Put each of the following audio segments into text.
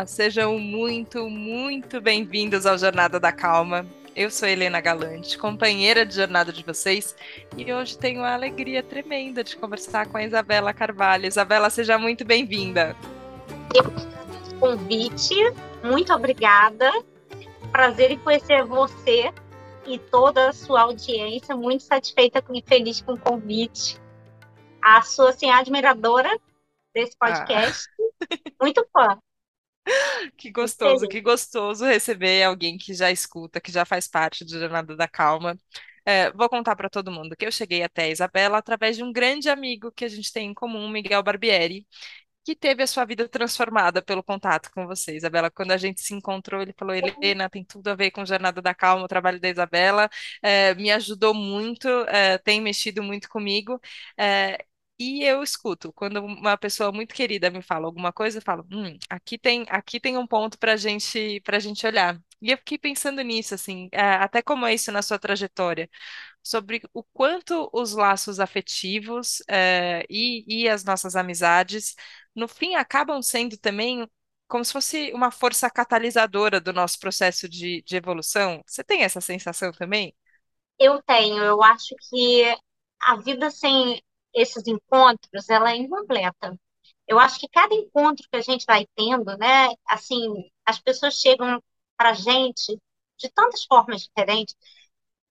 Olá, sejam muito, muito bem-vindos ao Jornada da Calma. Eu sou Helena Galante, companheira de jornada de vocês, e hoje tenho a alegria tremenda de conversar com a Isabela Carvalho. Isabela, seja muito bem-vinda. Convite, muito obrigada. Prazer em conhecer você e toda a sua audiência. Muito satisfeita e feliz com o convite. A sua assim, admiradora desse ah. podcast. Ah. Muito fã. Que gostoso, que gostoso receber alguém que já escuta, que já faz parte do Jornada da Calma. É, vou contar para todo mundo que eu cheguei até a Isabela através de um grande amigo que a gente tem em comum, Miguel Barbieri, que teve a sua vida transformada pelo contato com você, Isabela. Quando a gente se encontrou, ele falou: Helena, tem tudo a ver com Jornada da Calma, o trabalho da Isabela, é, me ajudou muito, é, tem mexido muito comigo. É, e eu escuto. Quando uma pessoa muito querida me fala alguma coisa, eu falo, hum, aqui tem, aqui tem um ponto para gente, para gente olhar. E eu fiquei pensando nisso, assim, é, até como é isso na sua trajetória, sobre o quanto os laços afetivos é, e, e as nossas amizades, no fim, acabam sendo também como se fosse uma força catalisadora do nosso processo de, de evolução. Você tem essa sensação também? Eu tenho. Eu acho que a vida sem esses encontros, ela é incompleta. Eu acho que cada encontro que a gente vai tendo, né, assim, as pessoas chegam para a gente de tantas formas diferentes.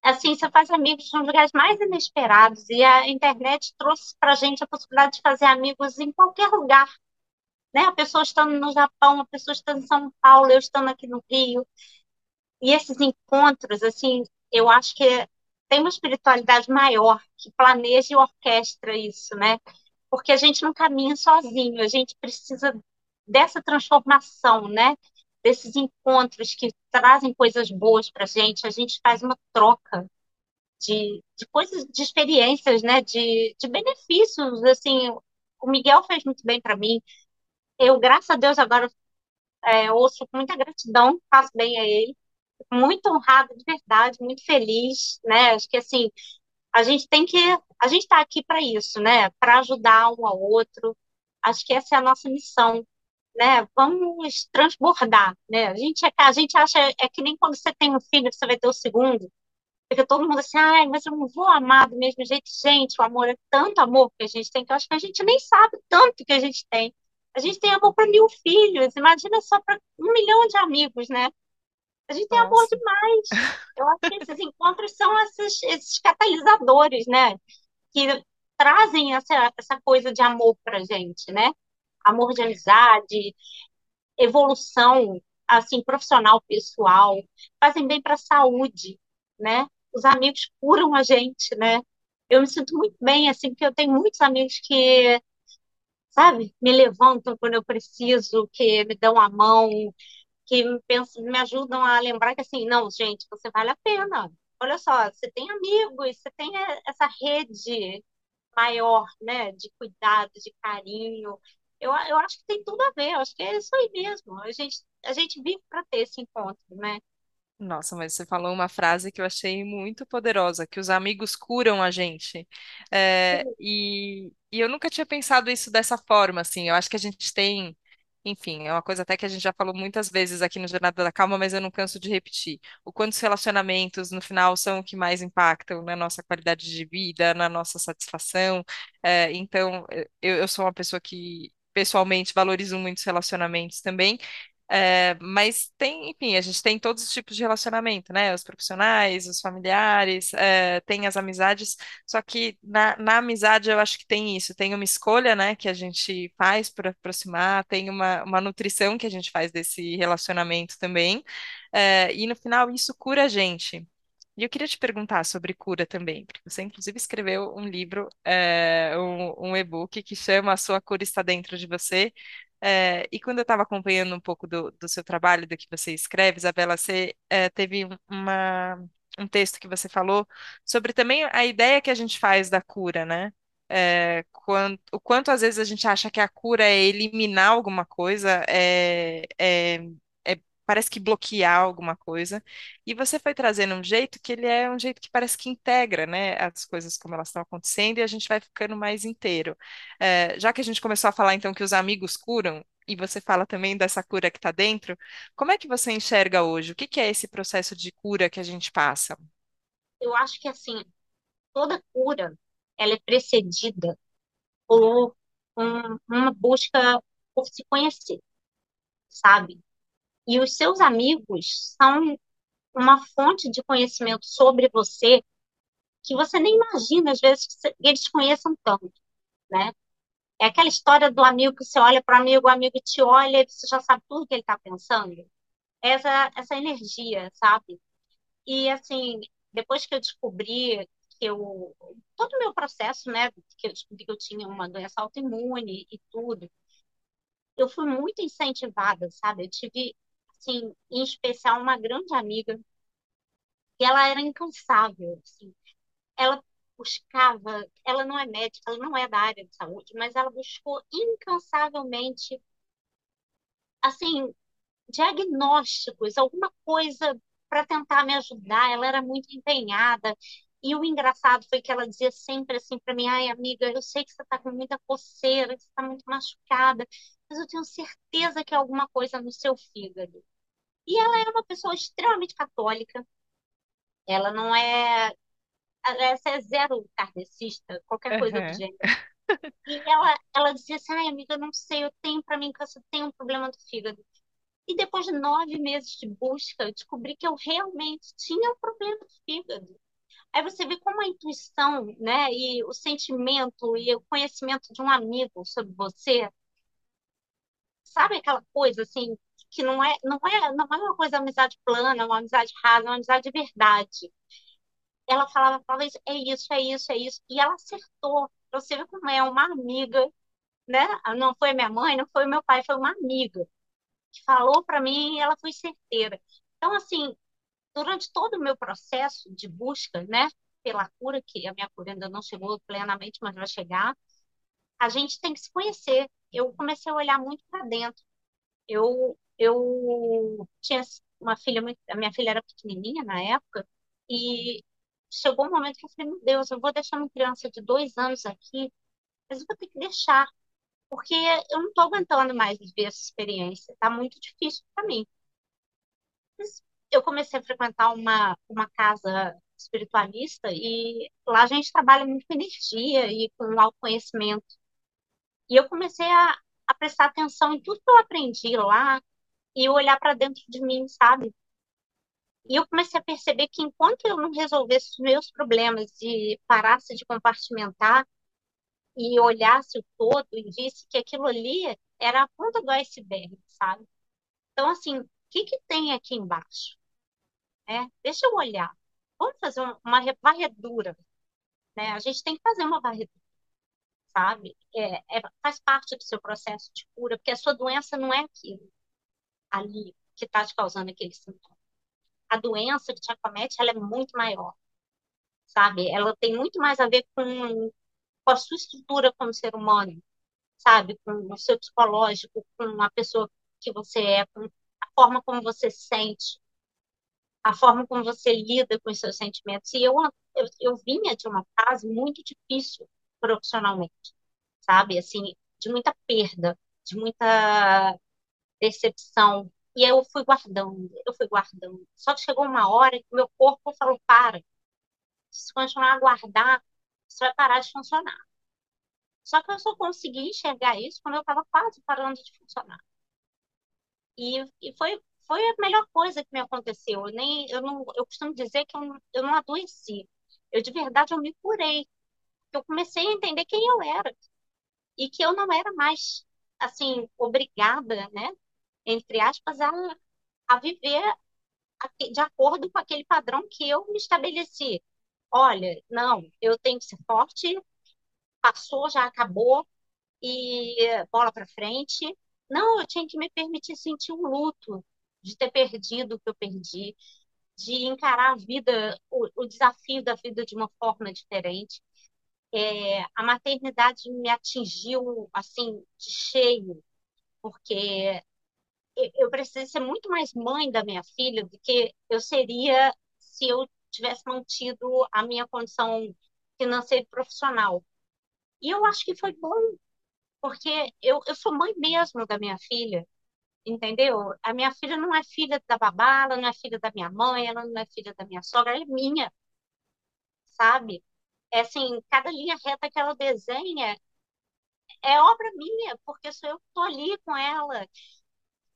Assim, você faz amigos nos lugares mais inesperados e a internet trouxe para a gente a possibilidade de fazer amigos em qualquer lugar. Né? A pessoa estando no Japão, a pessoa estando em São Paulo, eu estando aqui no Rio. E esses encontros, assim, eu acho que tem uma espiritualidade maior que planeja e orquestra isso, né? Porque a gente não caminha sozinho, a gente precisa dessa transformação, né? Desses encontros que trazem coisas boas para a gente, a gente faz uma troca de, de coisas, de experiências, né? De, de benefícios, assim. O Miguel fez muito bem para mim. Eu, graças a Deus, agora é, ouço com muita gratidão, faço bem a ele muito honrada, de verdade, muito feliz, né? Acho que assim, a gente tem que, a gente está aqui para isso, né? Para ajudar um ao outro. Acho que essa é a nossa missão, né? Vamos transbordar, né? A gente, é, a gente acha é que nem quando você tem um filho, você vai ter o segundo, porque todo mundo assim, ai, mas eu não vou amar do mesmo jeito. Gente, o amor é tanto amor que a gente tem que eu acho que a gente nem sabe tanto que a gente tem. A gente tem amor para mil filhos, imagina só para um milhão de amigos, né? A gente tem amor demais. Eu acho que esses encontros são esses, esses catalisadores, né? Que trazem essa, essa coisa de amor pra gente, né? Amor de amizade, evolução, assim, profissional, pessoal, fazem bem para a saúde, né? Os amigos curam a gente, né? Eu me sinto muito bem, assim, porque eu tenho muitos amigos que, sabe, me levantam quando eu preciso, que me dão a mão, que me, pensam, me ajudam a lembrar que assim, não, gente, você vale a pena. Olha só, você tem amigos, você tem essa rede maior, né, de cuidado, de carinho. Eu, eu acho que tem tudo a ver, eu acho que é isso aí mesmo. A gente, a gente vive para ter esse encontro, né? Nossa, mas você falou uma frase que eu achei muito poderosa, que os amigos curam a gente. É, e, e eu nunca tinha pensado isso dessa forma, assim. Eu acho que a gente tem enfim, é uma coisa até que a gente já falou muitas vezes aqui no Jornada da Calma, mas eu não canso de repetir. O quanto os relacionamentos, no final, são o que mais impactam na nossa qualidade de vida, na nossa satisfação. É, então, eu, eu sou uma pessoa que pessoalmente valorizo muito os relacionamentos também, é, mas tem, enfim, a gente tem todos os tipos de relacionamento, né? Os profissionais, os familiares, é, tem as amizades, só que na, na, amizade eu acho que tem isso, tem uma escolha, né, que a gente faz para aproximar, tem uma, uma nutrição que a gente faz desse relacionamento também, é, e no final isso cura a gente. E eu queria te perguntar sobre cura também, porque você inclusive escreveu um livro, é, um, um e-book que chama A Sua Cura Está Dentro de Você, é, e quando eu estava acompanhando um pouco do, do, seu trabalho, do que você escreve, Isabela, você é, teve uma, um texto que você falou sobre também a ideia que a gente faz da cura, né? É, o quanto às vezes a gente acha que a cura é eliminar alguma coisa, é, é parece que bloquear alguma coisa. E você foi trazendo um jeito que ele é um jeito que parece que integra, né, as coisas como elas estão acontecendo e a gente vai ficando mais inteiro. É, já que a gente começou a falar então que os amigos curam, e você fala também dessa cura que está dentro, como é que você enxerga hoje? O que que é esse processo de cura que a gente passa? Eu acho que, assim, toda cura, ela é precedida por um- uma busca por se conhecer, sabe? E os seus amigos são uma fonte de conhecimento sobre você que você nem imagina, às vezes, que eles conheçam tanto, né? É aquela história do amigo que você olha para o amigo, o amigo te olha e você já sabe tudo que ele está pensando. Essa, essa energia, sabe? E, assim, depois que eu descobri que eu... Todo o meu processo, né? Que eu descobri que eu tinha uma doença autoimune e tudo, eu fui muito incentivada, sabe? Eu tive, assim, em especial, uma grande amiga e ela era incansável, assim. Ela buscava, ela não é médica, ela não é da área de saúde, mas ela buscou incansavelmente, assim, diagnósticos, alguma coisa para tentar me ajudar. Ela era muito empenhada. E o engraçado foi que ela dizia sempre assim para mim: ai, amiga, eu sei que você está com muita coceira, que você está muito machucada, mas eu tenho certeza que é alguma coisa no seu fígado. E ela era uma pessoa extremamente católica. Ela não é. Essa é zero kardecista, qualquer coisa do Aham. gênero. E ela, ela dizia assim: ai, amiga, eu não sei, eu tenho para mim que eu tenho um problema do fígado. E depois de nove meses de busca, eu descobri que eu realmente tinha um problema de fígado. Aí você vê como a intuição, né, e o sentimento e o conhecimento de um amigo sobre você, sabe aquela coisa assim que não é, não é, não é uma coisa amizade plana, uma amizade rasa, uma amizade de verdade. Ela falava, isso, é isso, é isso, é isso, e ela acertou. Você vê como é uma amiga, né? Não foi minha mãe, não foi meu pai, foi uma amiga que falou para mim e ela foi certeira. Então, assim, durante todo o meu processo de busca, né, pela cura, que a minha cura ainda não chegou plenamente, mas vai chegar, a gente tem que se conhecer. Eu comecei a olhar muito para dentro. Eu, eu tinha uma filha, muito, a minha filha era pequenininha na época, e chegou um momento que eu falei, meu Deus, eu vou deixar uma criança de dois anos aqui, mas eu vou ter que deixar, porque eu não estou aguentando mais viver essa experiência, está muito difícil para mim. Eu comecei a frequentar uma, uma casa espiritualista e lá a gente trabalha muito com energia e com autoconhecimento. E eu comecei a, a prestar atenção em tudo que eu aprendi lá e olhar para dentro de mim, sabe? E eu comecei a perceber que enquanto eu não resolvesse os meus problemas e parasse de compartimentar e olhasse o todo e visse que aquilo ali era a ponta do iceberg, sabe? Então, assim, o que que tem aqui embaixo? Né? Deixa eu olhar. Vamos fazer um- uma re- varredura, né? A gente tem que fazer uma varredura, sabe? É, é- faz parte do seu processo de cura, porque a sua doença não é aquilo ali que está te causando aquele sintoma. A doença que te acomete, ela é muito maior, sabe? Ela tem muito mais a ver com, com a sua estrutura como ser humano, sabe? Com o seu psicológico, com a pessoa que você é, com a forma como você se sente, a forma como você lida com os seus sentimentos. E eu, eu, eu vinha de uma fase muito difícil profissionalmente, sabe? Assim, de muita perda, de muita decepção. E eu fui guardando, eu fui guardando. Só que chegou uma hora que meu corpo falou: para, se continuar a guardar, você vai parar de funcionar. Só que eu só consegui enxergar isso quando eu estava quase parando de funcionar. E, e foi, foi a melhor coisa que me aconteceu. Eu nem, eu não, eu costumo dizer que eu, não- eu não adoeci. Eu, de verdade, eu me curei. Eu comecei a entender quem eu era. E que eu não era mais, assim, obrigada, né? Entre aspas, a, a viver de acordo com aquele padrão que eu me estabeleci. Olha, não, eu tenho que ser forte, passou, já acabou, e bola para frente. Não, eu tinha que me permitir sentir o luto de ter perdido o que eu perdi, de encarar a vida, o, o desafio da vida de uma forma diferente. É, a maternidade me atingiu assim de cheio, porque eu, precisei ser muito mais mãe da minha filha do que eu seria se eu tivesse mantido a minha condição financeira e profissional. E eu acho que foi bom Porque eu, eu sou mãe mesmo da minha filha, entendeu? A minha filha não é filha da babá, ela não é filha da minha mãe, ela não é filha da minha sogra, ela é minha, sabe? É assim, cada linha reta que ela desenha é obra minha, porque sou eu que estou ali com ela,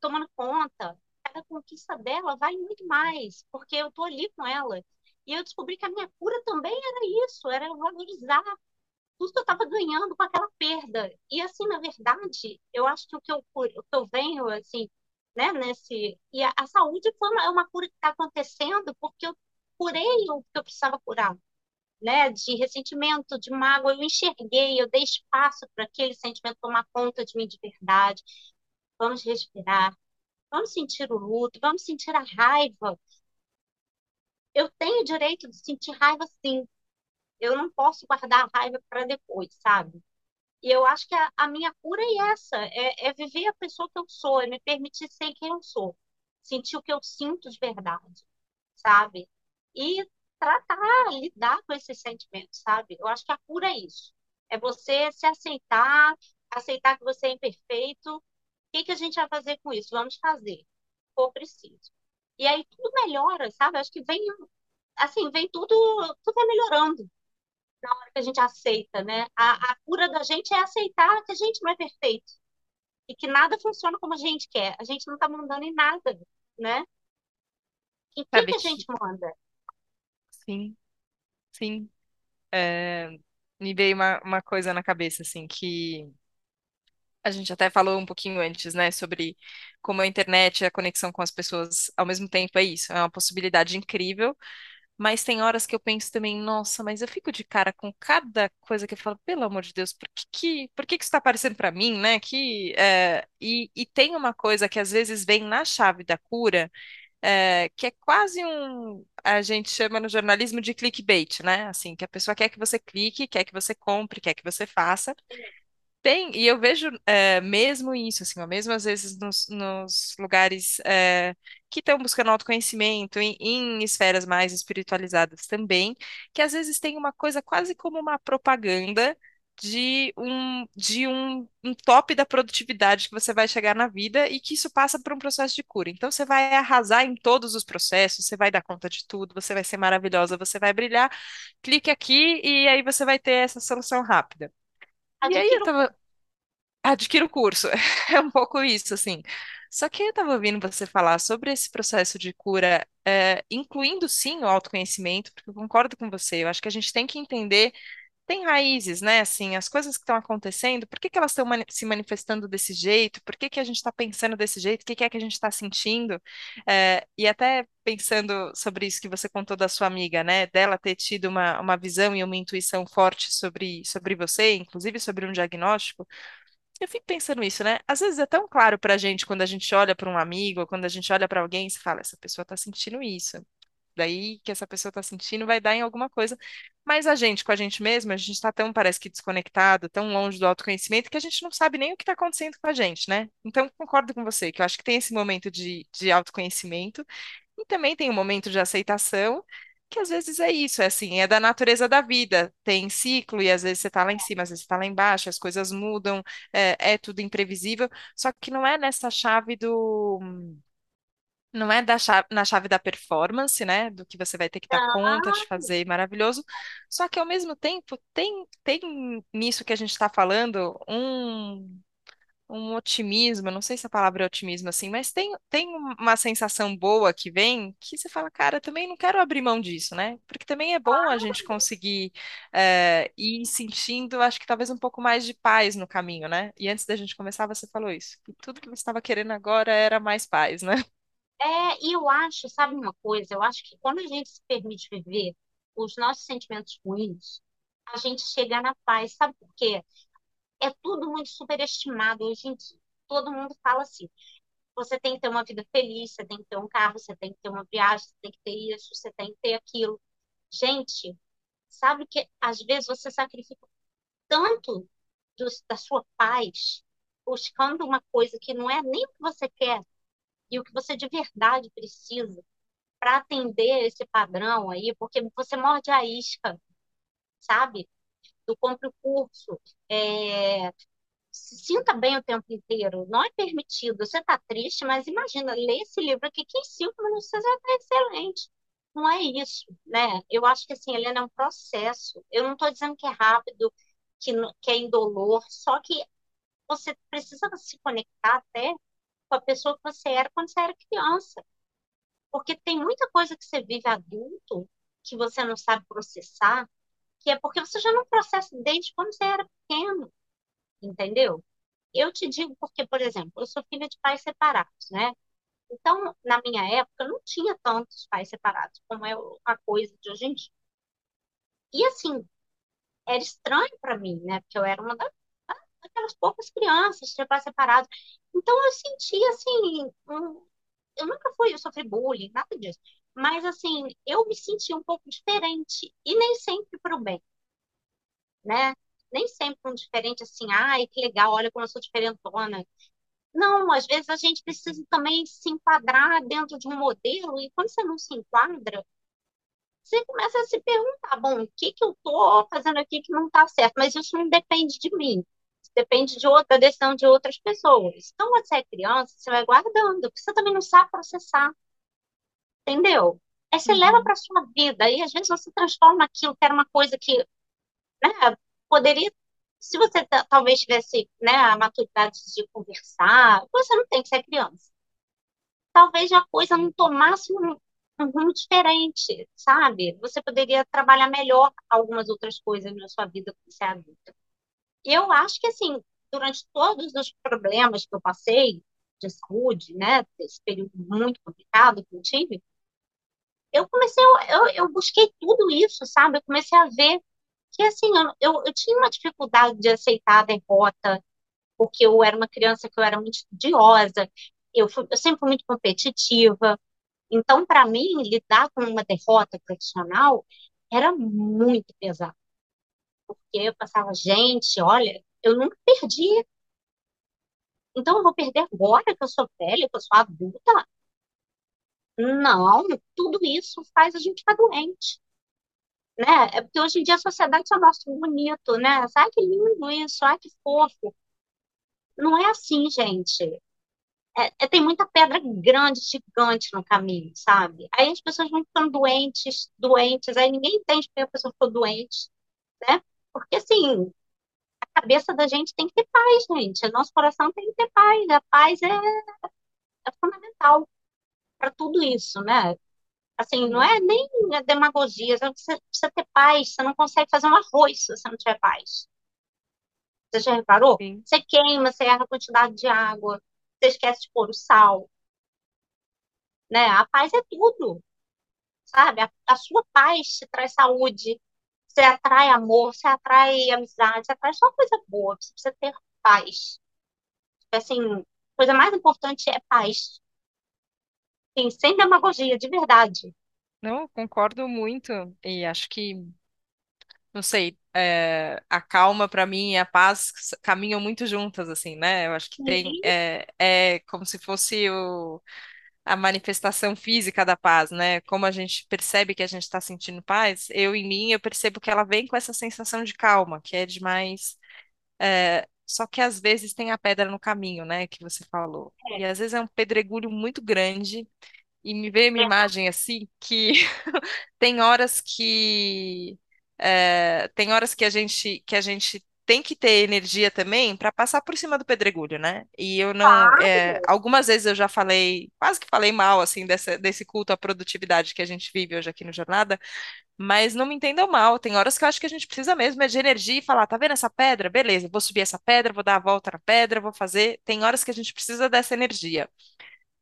tomando conta. Cada conquista dela vai muito mais, porque eu estou ali com ela. E eu descobri que a minha cura também era isso, era valorizar tudo que eu estava ganhando com aquela perda. E assim, na verdade, eu acho que o que eu, o que eu venho, assim, né, nesse... E a, a saúde foi uma, é uma cura que está acontecendo porque eu curei o que eu precisava curar né, de ressentimento, de mágoa, eu enxerguei, eu dei espaço para aquele sentimento tomar conta de mim de verdade. Vamos respirar, vamos sentir o luto, vamos sentir a raiva. Eu tenho direito de sentir raiva, sim. Eu não posso guardar a raiva para depois, sabe? E eu acho que a, a minha cura é essa, é, é viver a pessoa que eu sou, é me permitir ser quem eu sou, sentir o que eu sinto de verdade, sabe? E tratar, lidar com esses sentimentos, sabe? Eu acho que a cura é isso. É você se aceitar, aceitar que você é imperfeito. O que que a gente vai fazer com isso? Vamos fazer, for preciso. E aí tudo melhora, sabe? Acho que vem, assim, vem tudo, tudo vai melhorando na hora que a gente aceita, né? A, a cura da gente é aceitar que a gente não é perfeito e que nada funciona como a gente quer. A gente não está mandando em nada, né? Em que que a gente manda? sim, sim. É, me veio uma, uma coisa na cabeça, assim, que a gente até falou um pouquinho antes, né, sobre como a internet e a conexão com as pessoas ao mesmo tempo é isso, é uma possibilidade incrível, mas tem horas que eu penso também, nossa, mas eu fico de cara com cada coisa que eu falo, pelo amor de Deus, por que por que que isso está aparecendo para mim, né? Que, é, e, e tem uma coisa que às vezes vem na chave da cura, é, que é quase um, a gente chama no jornalismo de clickbait, né? Assim, que a pessoa quer que você clique, quer que você compre, quer que você faça. Tem, e eu vejo é, mesmo isso, assim, ó, mesmo às vezes nos, nos lugares é, que estão buscando autoconhecimento, em, em esferas mais espiritualizadas também, que às vezes tem uma coisa quase como uma propaganda de um, de um, um top da produtividade que você vai chegar na vida e que isso passa por um processo de cura. Então você vai arrasar em todos os processos, você vai dar conta de tudo, você vai ser maravilhosa, você vai brilhar, clique aqui e aí você vai ter essa solução rápida. E aí eu Adquiro tava, Adquira o curso. É um pouco isso, assim. Só que eu estava ouvindo você falar sobre esse processo de cura, é, incluindo sim o autoconhecimento, porque eu concordo com você. Eu acho que a gente tem que entender, tem raízes, né? Assim, as coisas que estão acontecendo, por que que elas estão mani- se manifestando desse jeito? Por que que a gente está pensando desse jeito? O que que é que a gente está sentindo? É, e até pensando sobre isso que você contou da sua amiga, né? Dela ter tido uma, uma visão e uma intuição forte sobre, sobre você, inclusive sobre um diagnóstico. Eu fico pensando isso, né? Às vezes é tão claro pra gente quando a gente olha para um amigo, quando a gente olha para alguém se fala, essa pessoa tá sentindo isso. Daí que essa pessoa tá sentindo vai dar em alguma coisa. Mas a gente, com a gente mesmo, a gente tá tão, parece que desconectado, tão longe do autoconhecimento, que a gente não sabe nem o que tá acontecendo com a gente, né? Então, concordo com você, que eu acho que tem esse momento de, de autoconhecimento e também tem um momento de aceitação, que às vezes é isso, é assim, é da natureza da vida. Tem ciclo e às vezes você está lá em cima, às vezes você está lá embaixo, as coisas mudam, é, é tudo imprevisível. Só que não é nessa chave do. Não é da chave, na chave da performance, né? Do que você vai ter que dar conta de fazer maravilhoso. Só que ao mesmo tempo tem, tem nisso que a gente está falando um um otimismo, não sei se a palavra é otimismo assim, mas tem, tem uma sensação boa que vem que você fala, cara, também não quero abrir mão disso, né? Porque também é bom a gente conseguir eh, ir sentindo, acho que talvez um pouco mais de paz no caminho, né? E antes da gente começar, você falou isso, que tudo que você estava querendo agora era mais paz, né? É, e eu acho, sabe uma coisa? Eu acho que quando a gente se permite viver os nossos sentimentos ruins, a gente chega na paz. Sabe por quê? É tudo muito superestimado hoje em dia. Todo mundo fala assim: você tem que ter uma vida feliz, você tem que ter um carro, você tem que ter uma viagem, você tem que ter isso, você tem que ter aquilo. Gente, sabe que às vezes você sacrifica tanto dos- da sua paz buscando uma coisa que não é nem o que você quer e o que você de verdade precisa para atender esse padrão aí, porque você morde a isca, sabe? Do compre o curso, é, se sinta bem o tempo inteiro. Não é permitido. Você está triste, mas imagina, ler esse livro aqui que em cinco minutos você já está excelente. Não é isso, né? Eu acho que assim, Helena, é um processo. Eu não estou dizendo que é rápido, que, que é indolor, só que você precisa se conectar até com a pessoa que você era quando você era criança. Porque tem muita coisa que você vive adulto que você não sabe processar, que é porque você já não processa desde quando você era pequeno, entendeu? Eu te digo porque, por exemplo, eu sou filha de pais separados, né? Então, na minha época, não tinha tantos pais separados como é a coisa de hoje em dia. E assim, era estranho para mim, né? Porque eu era uma daquelas poucas crianças de pais separados. Então, eu sentia assim, um... eu nunca fui, eu sofri bullying, nada disso. Mas assim, eu me sentia um pouco diferente e nem sempre para o bem, né? Nem sempre um diferente assim, ai, que legal, olha como eu sou diferentona. Não, às vezes a gente precisa também se enquadrar dentro de um modelo, e quando você não se enquadra, você começa a se perguntar, bom, o que que eu estou fazendo aqui que não está certo? Mas isso não depende de mim, depende de outra decisão de outras pessoas. Então, quando você é criança, você vai guardando, porque você também não sabe processar, entendeu? Aí você leva Uhum. para sua vida, e às vezes você transforma aquilo que era uma coisa que, né, poderia se você talvez tivesse, né, a maturidade de conversar, você não tem que ser criança. Talvez a coisa não tomasse um, um rumo diferente, sabe? Você poderia trabalhar melhor algumas outras coisas na sua vida quando você é adulta. Eu acho que, assim, durante todos os problemas que eu passei de saúde, né, esse período muito complicado que eu tive, eu comecei, eu, eu busquei tudo isso, sabe? Eu comecei a ver que, assim, eu, eu, eu tinha uma dificuldade de aceitar a derrota, porque eu era uma criança que eu era muito estudiosa, eu, fui, eu sempre fui muito competitiva. Então, para mim, lidar com uma derrota profissional era muito pesado. Porque eu passava, gente, olha, eu nunca perdi. Então, eu vou perder agora que eu sou velha, que eu sou adulta? Não, tudo isso faz a gente ficar doente. Né? É porque hoje em dia a sociedade só mostra o bonito, né? Ai, que lindo isso, ai, que fofo. Não é assim, gente. É, é, tem muita pedra grande, gigante no caminho, sabe? Aí as pessoas vão ficando doentes, doentes, aí ninguém entende porque a pessoa ficou doente, né? Porque, assim, a cabeça da gente tem que ter paz, gente. O nosso coração tem que ter paz. A paz é, é fundamental para tudo isso, né? Assim, não é nem demagogia, você precisa ter paz. Você não consegue fazer um arroz se você não tiver paz. Você já reparou? Sim. Você queima, você erra a quantidade de água, você esquece de pôr o sal, né? A paz é tudo, sabe? A, a sua paz te traz saúde, você atrai amor, você atrai amizade, você atrai só coisa boa, você precisa ter paz. Assim, a coisa mais importante é paz. Sim, sem demagogia, de verdade. Não, concordo muito. E acho que, não sei, é, a calma para mim e a paz caminham muito juntas, assim, né? Eu acho que tem, Sim, é, é como se fosse o, a manifestação física da paz, né? Como a gente percebe que a gente está sentindo paz, eu em mim, eu percebo que ela vem com essa sensação de calma, que é demais. é, só que às vezes tem a pedra no caminho, né, que você falou. E às vezes é um pedregulho muito grande e me veio uma verdade. imagem assim que tem horas que é, tem horas que a gente que a gente tem que ter energia também para passar por cima do pedregulho, né? E eu não, é, algumas vezes eu já falei, quase que falei mal assim dessa, desse culto à produtividade que a gente vive hoje aqui no Jornada, mas não me entendam mal. Tem horas que eu acho que a gente precisa mesmo é de energia e falar, tá vendo essa pedra? Beleza, vou subir essa pedra, vou dar a volta na pedra, vou fazer. Tem horas que a gente precisa dessa energia.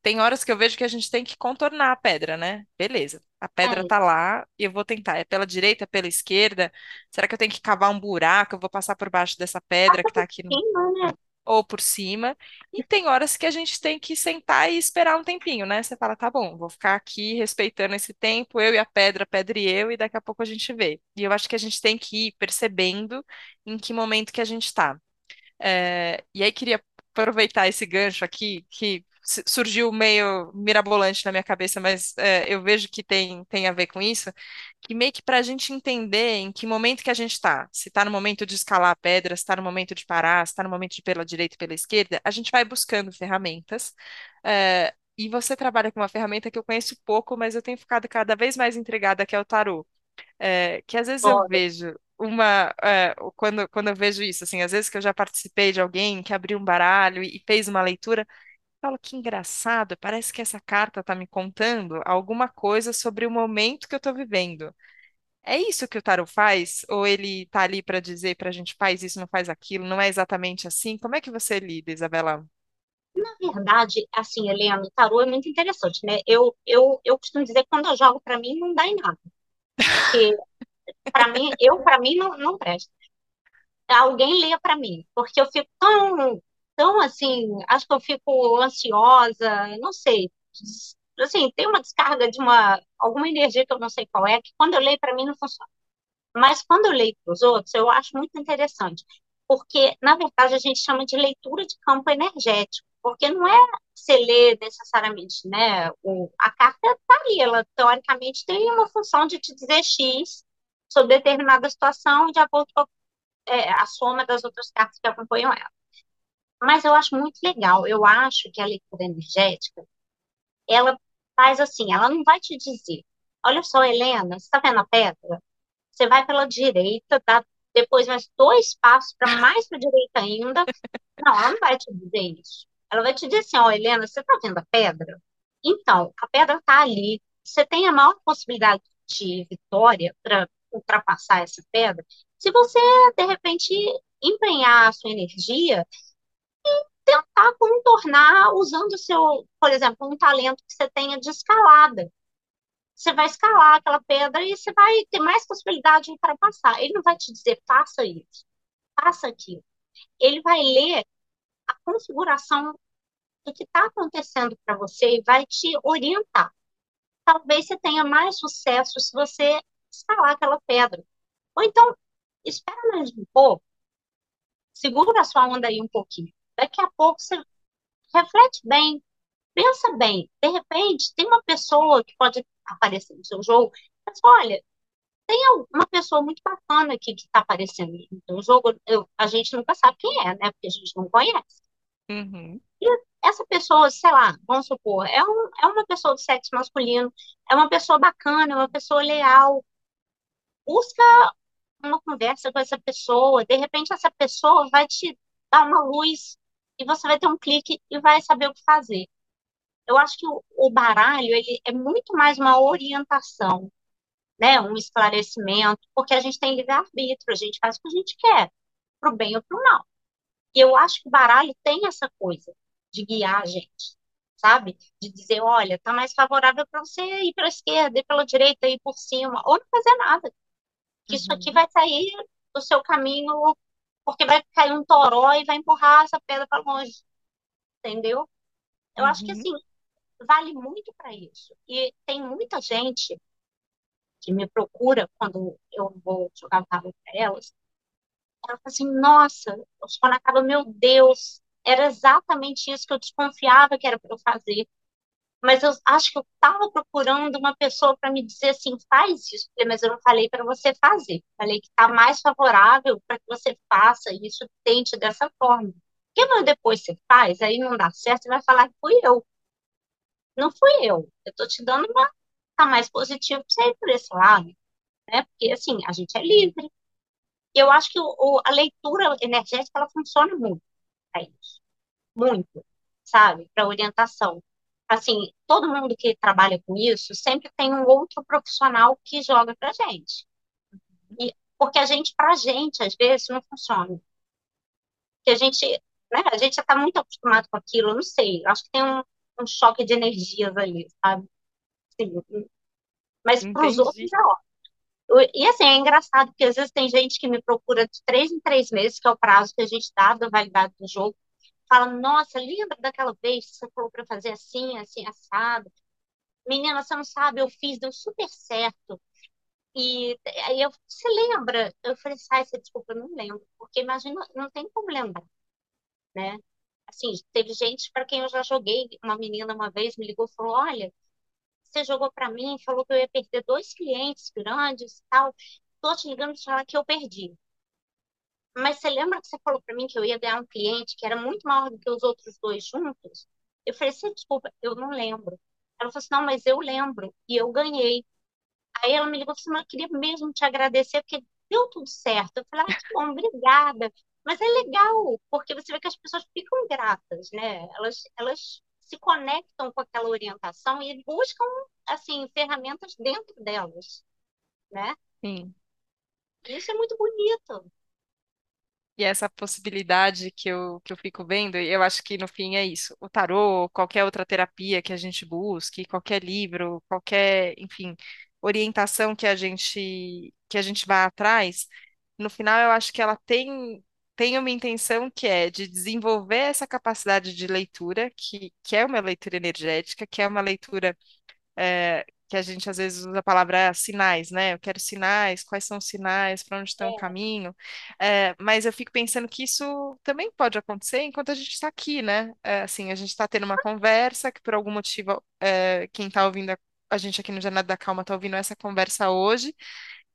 Tem horas que eu vejo que a gente tem que contornar a pedra, né? Beleza. A pedra é. tá lá e eu vou tentar. É pela direita, é pela esquerda? Será que eu tenho que cavar um buraco? Eu vou passar por baixo dessa pedra que tá aqui no... né? ou por cima? E tem horas que a gente tem que sentar e esperar um tempinho, né? Você fala, tá bom, vou ficar aqui respeitando esse tempo, eu e a pedra, a pedra e eu, e daqui a pouco a gente vê. E eu acho que a gente tem que ir percebendo em que momento que a gente tá. É, e aí queria aproveitar esse gancho aqui, que surgiu meio mirabolante na minha cabeça, mas é, eu vejo que tem, tem a ver com isso, que meio que para a gente entender em que momento que a gente está, se está no momento de escalar a pedra, se está no momento de parar, se está no momento de ir pela direita e pela esquerda, a gente vai buscando ferramentas. é, e você trabalha com uma ferramenta que eu conheço pouco, mas eu tenho ficado cada vez mais intrigada, que é o tarô. É, que às vezes eu vejo uma, é, quando, quando eu vejo isso, assim, às vezes que eu já participei de alguém que abriu um baralho e, e fez uma leitura, Falo que engraçado, parece que essa carta está me contando alguma coisa sobre o momento que eu estou vivendo. É isso que o tarot faz? Ou ele está ali para dizer para a gente faz isso, não faz aquilo? Não é exatamente assim? Como é que você lida, Isabela? na verdade, assim, Helena, o tarô é muito interessante, né? Eu, eu, eu costumo dizer que quando eu jogo para mim, não dá em nada. Porque, para mim, eu, para mim, não, não presta. Alguém lê para mim, porque eu fico tão, tão assim, acho que eu fico ansiosa, não sei. Assim, tem uma descarga de uma, alguma energia que eu não sei qual é, que quando eu leio para mim não funciona. Mas quando eu leio para os outros, eu acho muito interessante, porque, na verdade, a gente chama de leitura de campo energético, porque não é você ler necessariamente, né? O, a carta está ali, ela teoricamente tem uma função de te dizer X sobre determinada situação, de acordo com a, é, a soma das outras cartas que acompanham ela. Mas eu acho muito legal, eu acho que a leitura energética, ela faz assim, ela não vai te dizer, olha só, Helena, você está vendo a pedra? Você vai pela direita, dá depois mais dois passos para mais para direita ainda. Não, ela não vai te dizer isso. Ela vai te dizer assim, ó, Helena, você está vendo a pedra? Então, a pedra está ali. Você tem a maior possibilidade de vitória para ultrapassar essa pedra se você, de repente, empenhar a sua energia tentar contornar usando o seu, por exemplo, um talento que você tenha de escalada você vai escalar aquela pedra e você vai ter mais possibilidade de ultrapassar. Ele não vai te dizer, faça isso, faça aquilo. Ele vai ler a configuração do que está acontecendo para você e vai te orientar. Talvez você tenha mais sucesso se você escalar aquela pedra. Ou então, espera mais um pouco, segura a sua onda aí um pouquinho. Daqui a pouco você reflete bem, pensa bem. De repente, tem uma pessoa que pode aparecer no seu jogo, mas olha, tem uma pessoa muito bacana aqui que está aparecendo no jogo, eu, a gente nunca sabe quem é, né? Porque a gente não conhece. Uhum, E essa pessoa, sei lá, vamos supor, é, um, é uma pessoa do sexo masculino, é uma pessoa bacana, é uma pessoa leal. Busca uma conversa com essa pessoa, de repente essa pessoa vai te dar uma luz e você vai ter um clique e vai saber o que fazer. Eu acho que o, o baralho ele é muito mais uma orientação né, um esclarecimento, porque a gente tem livre-arbítrio, a gente faz o que a gente quer, pro bem ou pro mal. E eu acho que o baralho tem essa coisa de guiar a gente, sabe? De dizer, olha, tá mais favorável para você ir para a esquerda, ir pela direita, ir por cima, ou não fazer nada. Que isso aqui uhum, vai sair do seu caminho, porque vai cair um toró e vai empurrar essa pedra para longe, entendeu? Eu acho que uhum, assim, vale muito para isso. E tem muita gente que me procura quando eu vou jogar baralho para elas, ela fala assim, nossa, o sono acaba, meu Deus, era exatamente isso que eu desconfiava que era para eu fazer. Mas eu acho que eu estava procurando uma pessoa para me dizer assim, faz isso, mas eu não falei para você fazer. Falei que está mais favorável para que você faça isso, tente dessa forma. Porque depois você faz, aí não dá certo, você vai falar que fui eu. Não fui eu. Eu estou te dando uma. Tá mais positivo para você ir por esse lado né? Porque, assim, a gente é livre. E eu acho que o, o, a leitura energética, ela funciona muito para isso. Muito, sabe? Para orientação. Assim, todo mundo que trabalha com isso sempre tem um outro profissional que joga para gente. E, porque a gente, para a gente, às vezes, não funciona. Porque a gente, né? A gente já está muito acostumado com aquilo, não sei. Acho que tem um, um choque de energias ali, sabe? Sim. Mas para os outros é E assim, é engraçado, porque às vezes tem gente que me procura de três em três meses, que é o prazo que a gente dá da validade do jogo, fala, nossa, lembra daquela vez que você falou para fazer assim, assim, assado? Menina, você não sabe, eu fiz, deu super certo. E aí eu, você lembra? Eu falei, sai, você desculpa, eu não lembro, porque imagina, não tem como lembrar, né? assim, teve gente para quem eu já joguei. Uma menina uma vez me ligou e falou: Olha, você jogou para mim, falou que eu ia perder dois clientes grandes e tal. Tô te ligando para falar que eu perdi. Mas você lembra que você falou para mim que eu ia ganhar um cliente que era muito maior do que os outros dois juntos? Eu falei assim, desculpa, eu não lembro. Ela falou assim, não, mas eu lembro e eu ganhei. Aí ela me ligou e falou assim, eu queria mesmo te agradecer porque deu tudo certo. Eu falei, ah, que bom, obrigada. Mas é legal, porque você vê que as pessoas ficam gratas, né? Elas, elas se conectam com aquela orientação e buscam, assim, ferramentas dentro delas, né? Sim. Isso é muito bonito. E essa possibilidade que eu, que eu fico vendo, eu acho que no fim é isso. O tarô, qualquer outra terapia que a gente busque, qualquer livro, qualquer, enfim, orientação que a gente que a gente vá atrás, no final eu acho que ela tem tem uma intenção que é de desenvolver essa capacidade de leitura, que, que é uma leitura energética, que é uma leitura é, que a gente às vezes usa a palavra sinais, né? Eu quero sinais, quais são os sinais, para onde está o É, caminho. É, mas eu fico pensando que isso também pode acontecer enquanto a gente está aqui, né? É, assim, a gente está tendo uma conversa que por algum motivo é, quem está ouvindo a, a gente aqui no Jornada da Calma está ouvindo essa conversa hoje,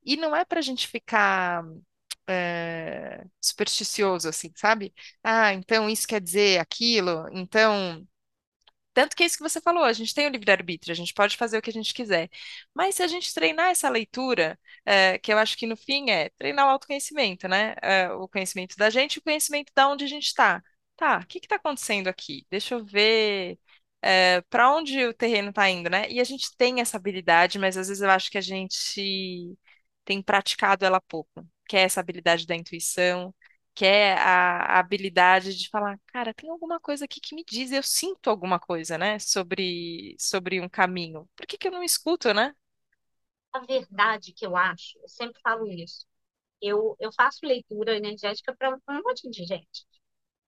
e não é para a gente ficar é, supersticioso, assim, sabe? Ah, então isso quer dizer aquilo, então. Tanto que é isso que você falou, a gente tem o livre-arbítrio, a gente pode fazer o que a gente quiser. Mas se a gente treinar essa leitura, é, que eu acho que no fim é treinar o autoconhecimento, né? É, o conhecimento da gente e o conhecimento da onde a gente está. Tá, o que está acontecendo aqui? Deixa eu ver para onde o terreno está indo, né? E a gente tem essa habilidade, mas às vezes eu acho que a gente tem praticado ela pouco, que é essa habilidade da intuição que é a, a habilidade de falar, cara, tem alguma coisa aqui que me diz, eu sinto alguma coisa, né, sobre, sobre um caminho. Por que que eu não escuto, né? a verdade que eu acho, eu sempre falo isso. Eu, eu faço leitura energética para um monte de gente.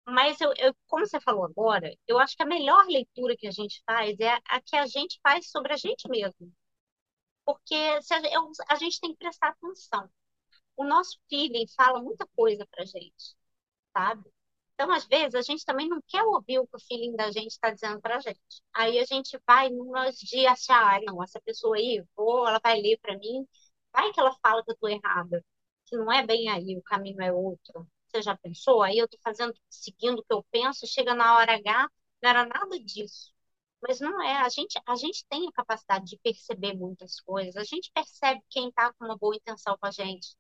Mas eu, eu, como você falou agora, eu acho que a melhor leitura que a gente faz é a, a que a gente faz sobre a gente mesmo. Porque a, eu, a gente tem que prestar atenção. O nosso feeling fala muita coisa para gente, sabe? Então, às vezes, a gente também não quer ouvir o que o feeling da gente está dizendo para gente. Aí a gente vai numas de achar, ah, não, essa pessoa aí, vou, ela vai ler para mim, vai que ela fala que eu estou errada, que não é bem aí, o caminho é outro. Você já pensou? Aí eu estou fazendo, seguindo o que eu penso, chega na hora H, não era nada disso. Mas não é, a gente, a gente tem a capacidade de perceber muitas coisas, a gente percebe quem está com uma boa intenção com a gente,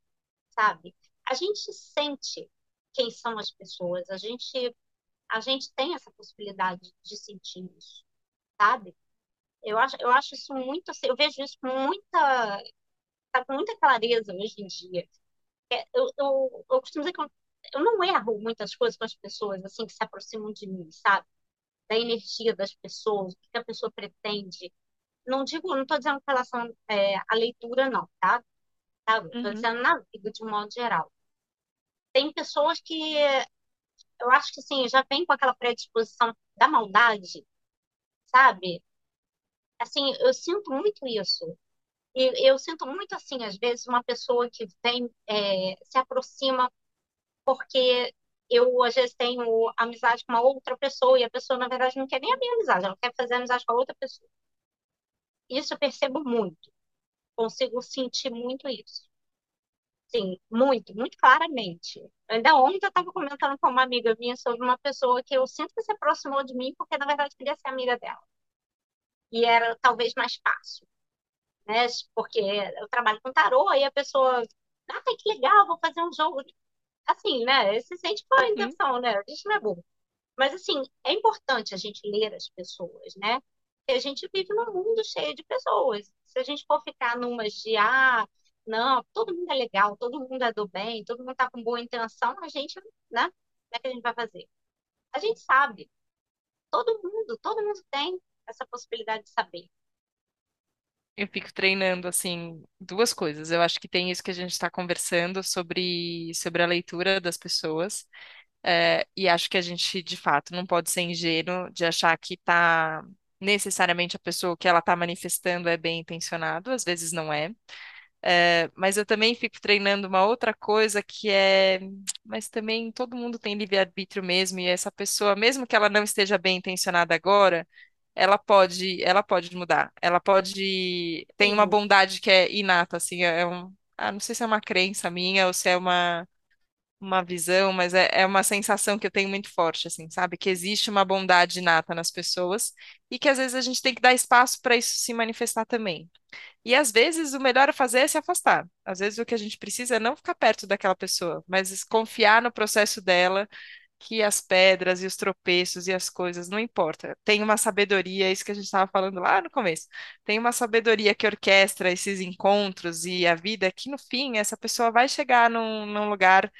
sabe? A gente sente quem são as pessoas. A gente, a gente tem essa possibilidade de sentir isso, sabe? Eu acho, eu acho isso muito, assim, eu vejo isso com muita, tá com muita clareza hoje em dia. É, Eu, eu, eu costumo dizer que eu, eu não erro muitas coisas com as pessoas, assim, que se aproximam de mim, sabe? Da energia das pessoas, o que a pessoa pretende. Não digo, não estou dizendo com relação é, à leitura, não, tá? Tá? Estou Uhum, dizendo na vida de um modo geral. Tem pessoas que eu acho que assim, já vem com aquela predisposição da maldade, sabe? Assim, eu sinto muito isso. E eu sinto muito assim, às vezes, uma pessoa que vem, é, se aproxima porque eu, às vezes, tenho amizade com uma outra pessoa e a pessoa, na verdade, não quer nem a minha amizade, ela quer fazer amizade com a outra pessoa. Isso eu percebo muito. Consigo sentir muito isso. Sim, muito, muito claramente. Ainda ontem eu estava comentando com uma amiga minha sobre uma pessoa que eu sinto que se aproximou de mim porque, na verdade, queria ser amiga dela. E era talvez mais fácil, né? Porque eu trabalho com tarô, aí a pessoa, ah, que legal, vou fazer um jogo. Assim, né? Você sente com a uhum, intenção, né? A gente não é burro. Mas, assim, é importante a gente ler as pessoas, né? Porque a gente vive num mundo cheio de pessoas. Se a gente for ficar numas de, ah, não, todo mundo é legal, todo mundo é do bem, todo mundo tá com boa intenção, a gente, né? Como é que a gente vai fazer? A gente sabe. Todo mundo, todo mundo tem essa possibilidade de saber. Eu fico treinando, assim, duas coisas. Eu acho que tem isso que a gente está conversando sobre, sobre a leitura das pessoas, é, e acho que a gente, de fato, não pode ser ingênuo de achar que tá necessariamente a pessoa que ela está manifestando é bem intencionado, às vezes não é. É, mas eu também fico treinando uma outra coisa que é, mas também todo mundo tem livre-arbítrio mesmo, e essa pessoa, mesmo que ela não esteja bem intencionada agora, ela pode, ela pode mudar. Ela pode, tem uma Sim, bondade que é inata, assim, é um, ah, não sei se é uma crença minha ou se é uma uma visão, mas é, é uma sensação que eu tenho muito forte, assim, sabe? Que existe uma bondade inata nas pessoas e que às vezes a gente tem que dar espaço para isso se manifestar também. E às vezes o melhor a fazer é se afastar. Às vezes o que a gente precisa é não ficar perto daquela pessoa, mas confiar no processo dela, que as pedras e os tropeços e as coisas, não importa. Tem uma sabedoria, é isso que a gente estava falando lá no começo. Tem uma sabedoria que orquestra esses encontros e a vida, que no fim essa pessoa vai chegar num, num lugar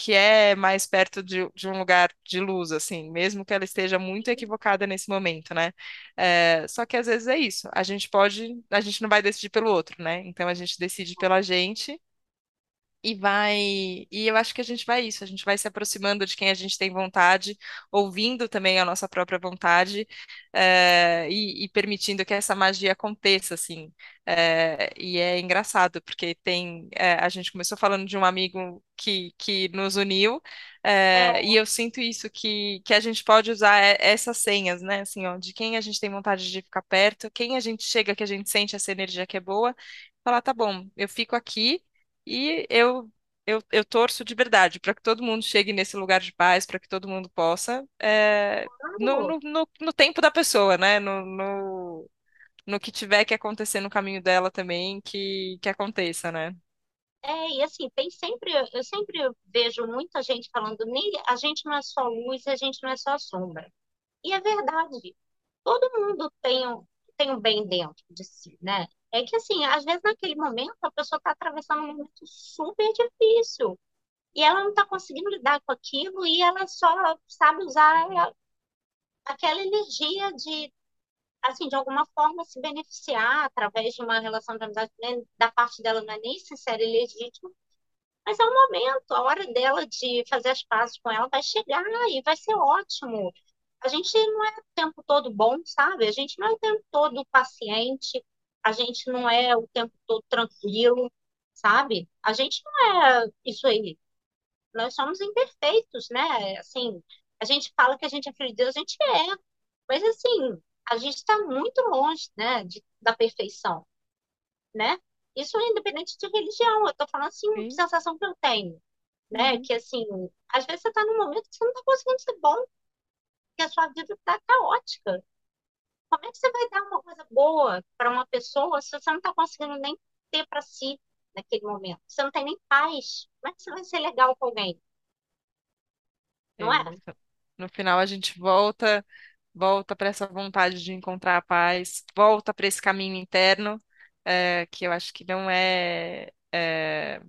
que é mais perto de, de um lugar de luz, assim, mesmo que ela esteja muito equivocada nesse momento, né? É, só que às vezes é isso. A gente pode, a gente não vai decidir pelo outro, né? Então a gente decide pela gente e vai, e eu acho que a gente vai isso, a gente vai se aproximando de quem a gente tem vontade, ouvindo também a nossa própria vontade, eh, e, e permitindo que essa magia aconteça, assim. Eh, e é engraçado, porque tem, eh, a gente começou falando de um amigo que, que nos uniu, é, e eu sinto isso, que, que a gente pode usar essas senhas, né? Assim, ó, de quem a gente tem vontade de ficar perto, quem a gente chega, que a gente sente essa energia que é boa, falar, tá bom, eu fico aqui. E eu, eu, eu torço de verdade para que todo mundo chegue nesse lugar de paz, para que todo mundo possa, é, no, no, no, no tempo da pessoa, né? No, no, no que tiver que acontecer no caminho dela também, que, que aconteça, né? É, e assim, tem sempre, eu sempre vejo muita gente falando, nem, a gente não é só luz, a gente não é só sombra. E é verdade. Todo mundo tem um, tem um bem dentro de si, né? É que assim, às vezes naquele momento a pessoa está atravessando um momento super difícil e ela não está conseguindo lidar com aquilo e ela só sabe usar aquela energia de, assim, de alguma forma se beneficiar através de uma relação de amizade, né? Da parte dela não é nem sincera e legítima, mas é um momento, a hora dela de fazer as pazes com ela vai chegar e vai ser ótimo. A gente não é o tempo todo bom, sabe? A gente não é o tempo todo paciente, a gente não é o tempo todo tranquilo, sabe? A gente não é isso aí. Nós somos imperfeitos, né? Assim, a gente fala que a gente é filho de Deus, a gente é. Mas assim, a gente está muito longe, né, de, da perfeição, né? Isso é independente de religião. Eu tô falando assim, uma Sim. sensação que eu tenho, né? Uhum. Que assim, às vezes você tá num momento que você não tá conseguindo ser bom, que a sua vida tá caótica. Como é que você vai dar uma coisa boa para uma pessoa se você não tá conseguindo nem ter para si naquele momento? Você não tem nem paz. Como é que você vai ser legal com alguém? Não É, é? no final a gente volta, volta para essa vontade de encontrar a paz, volta para esse caminho interno, é, que eu acho que não é, é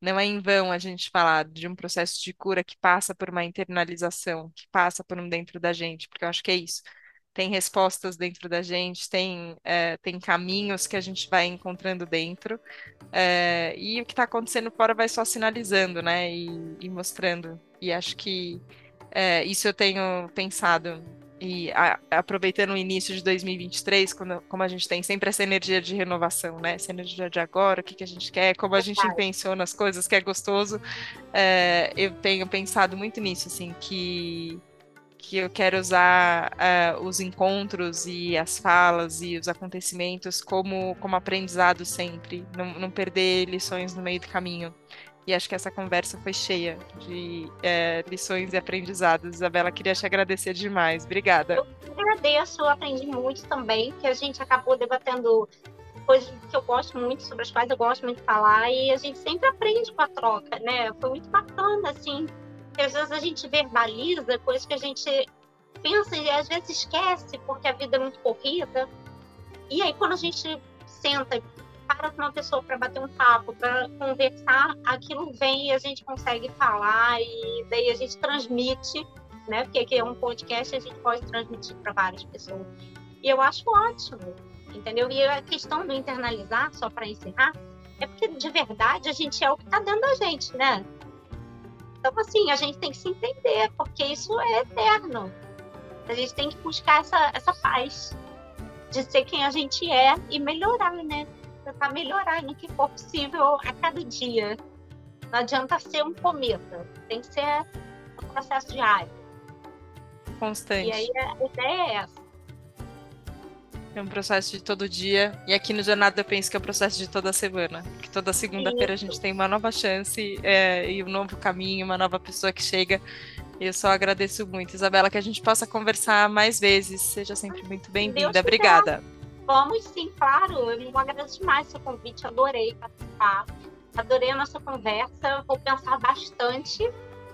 Não é em vão a gente falar de um processo de cura que passa por uma internalização, que passa por um dentro da gente, porque eu acho que é isso. Tem respostas dentro da gente, tem, é, tem caminhos que a gente vai encontrando dentro, é, e o que está acontecendo fora vai só sinalizando, né, e, e mostrando. E acho que é, isso eu tenho pensado. E a- aproveitando o início de 2023, quando, como a gente tem sempre essa energia de renovação, né? Essa energia de agora, o que que a gente quer, como a gente intenciona as coisas, que é gostoso. eu tenho pensado muito nisso, assim, que, que eu quero usar é, os encontros e as falas e os acontecimentos como, como aprendizado sempre, não, não perder lições no meio do caminho. E acho que essa conversa foi cheia de é, lições e aprendizados. Isabela, queria te agradecer demais. Obrigada. Eu agradeço, aprendi muito também, que a gente acabou debatendo coisas que eu gosto muito, sobre as quais eu gosto muito de falar, e a gente sempre aprende com a troca, né? Foi muito bacana, assim, que às vezes a gente verbaliza coisas que a gente pensa e às vezes esquece, porque a vida é muito corrida. E aí, quando a gente senta, para com uma pessoa para bater um papo, para conversar, aquilo vem e a gente consegue falar, e daí a gente transmite, né? Porque aqui é um podcast, a gente pode transmitir para várias pessoas. E eu acho ótimo, entendeu? E a questão do internalizar, só para encerrar, é porque de verdade a gente é o que está dentro da gente, né? Então, assim, a gente tem que se entender, porque isso é eterno. A gente tem que buscar essa, essa paz de ser quem a gente é e melhorar, né? tentar melhorar no que for possível a cada dia. Não adianta ser um cometa, tem que ser um processo diário. Constante. E aí a ideia é essa. É um processo de todo dia. E aqui no Jornada eu penso que é um processo de toda semana. Que toda segunda-feira a gente tem uma nova chance é, e um novo caminho, uma nova pessoa que chega. Eu só agradeço muito, Isabela, que a gente possa conversar mais vezes. Seja sempre muito bem-vinda. Obrigada. Vamos sim, claro. Eu agradeço demais o seu convite, adorei participar. Adorei a nossa conversa. Vou pensar bastante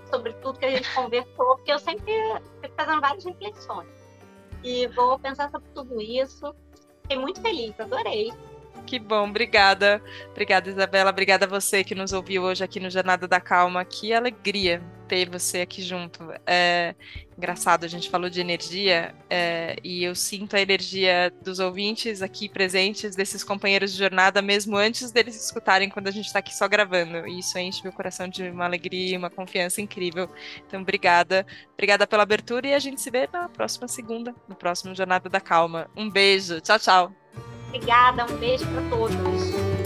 sobre tudo que a gente conversou, porque eu sempre fico fazendo várias reflexões. E vou pensar sobre tudo isso. Fiquei muito feliz, adorei. Que bom, obrigada. Obrigada, Isabela. Obrigada a você que nos ouviu hoje aqui no Jornada da Calma. Que alegria ter você aqui junto. É engraçado, a gente falou de energia é, e eu sinto a energia dos ouvintes aqui presentes, desses companheiros de jornada, mesmo antes deles escutarem quando a gente está aqui só gravando. E isso enche meu coração de uma alegria e uma confiança incrível. Então, obrigada. Obrigada pela abertura e a gente se vê na próxima segunda, no próximo Jornada da Calma. Um beijo. Tchau, tchau. Obrigada, um beijo para todos.